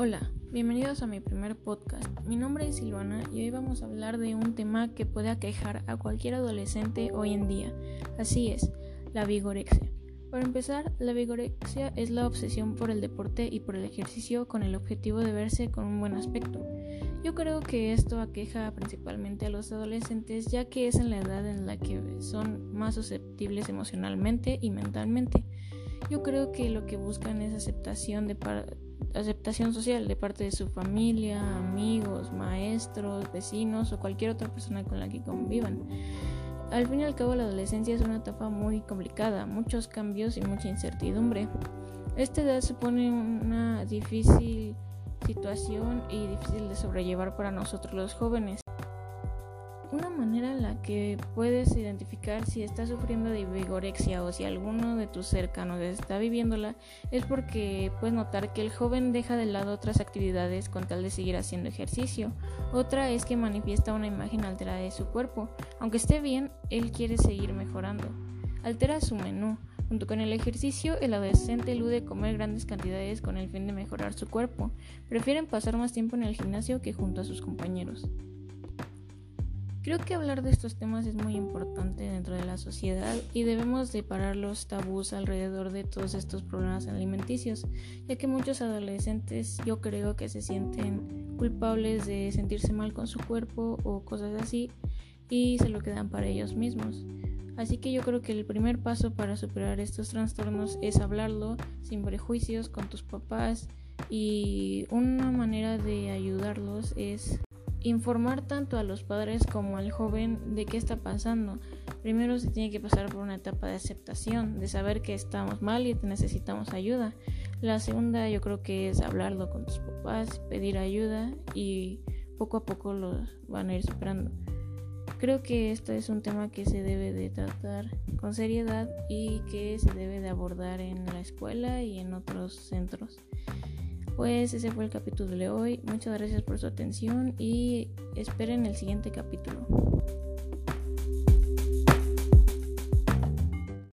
Hola, bienvenidos a mi primer podcast. Mi nombre es Silvana y hoy vamos a hablar de un tema que puede aquejar a cualquier adolescente hoy en día. Así es, la vigorexia. Para empezar, la vigorexia es la obsesión por el deporte y por el ejercicio con el objetivo de verse con un buen aspecto. Yo creo que esto aqueja principalmente a los adolescentes ya que es en la edad en la que son más susceptibles emocionalmente y mentalmente. Yo creo que lo que buscan es aceptación de aceptación social de parte de su familia, amigos, maestros, vecinos o cualquier otra persona con la que convivan. Al fin y al cabo la adolescencia es una etapa muy complicada, muchos cambios y mucha incertidumbre. Esta edad supone una difícil situación y difícil de sobrellevar para nosotros los jóvenes. Una manera en la que puedes identificar si estás sufriendo de vigorexia o si alguno de tus cercanos está viviéndola es porque puedes notar que el joven deja de lado otras actividades con tal de seguir haciendo ejercicio. Otra es que manifiesta una imagen alterada de su cuerpo. Aunque esté bien, él quiere seguir mejorando. Altera su menú. Junto con el ejercicio, el adolescente elude comer grandes cantidades con el fin de mejorar su cuerpo. Prefieren pasar más tiempo en el gimnasio que junto a sus compañeros. Creo que hablar de estos temas es muy importante dentro de la sociedad y debemos de parar los tabús alrededor de todos estos problemas alimenticios, ya que muchos adolescentes yo creo que se sienten culpables de sentirse mal con su cuerpo o cosas así y se lo quedan para ellos mismos. Así que yo creo que el primer paso para superar estos trastornos es hablarlo sin prejuicios con tus papás y una manera de ayudarlos es informar tanto a los padres como al joven de qué está pasando. Primero se tiene que pasar por una etapa de aceptación, de saber que estamos mal y que necesitamos ayuda. La segunda yo creo que es hablarlo con tus papás, pedir ayuda y poco a poco lo van a ir superando. Creo que esto es un tema que se debe de tratar con seriedad y que se debe de abordar en la escuela y en otros centros. Pues ese fue el capítulo de hoy. Muchas gracias por su atención y esperen el siguiente capítulo.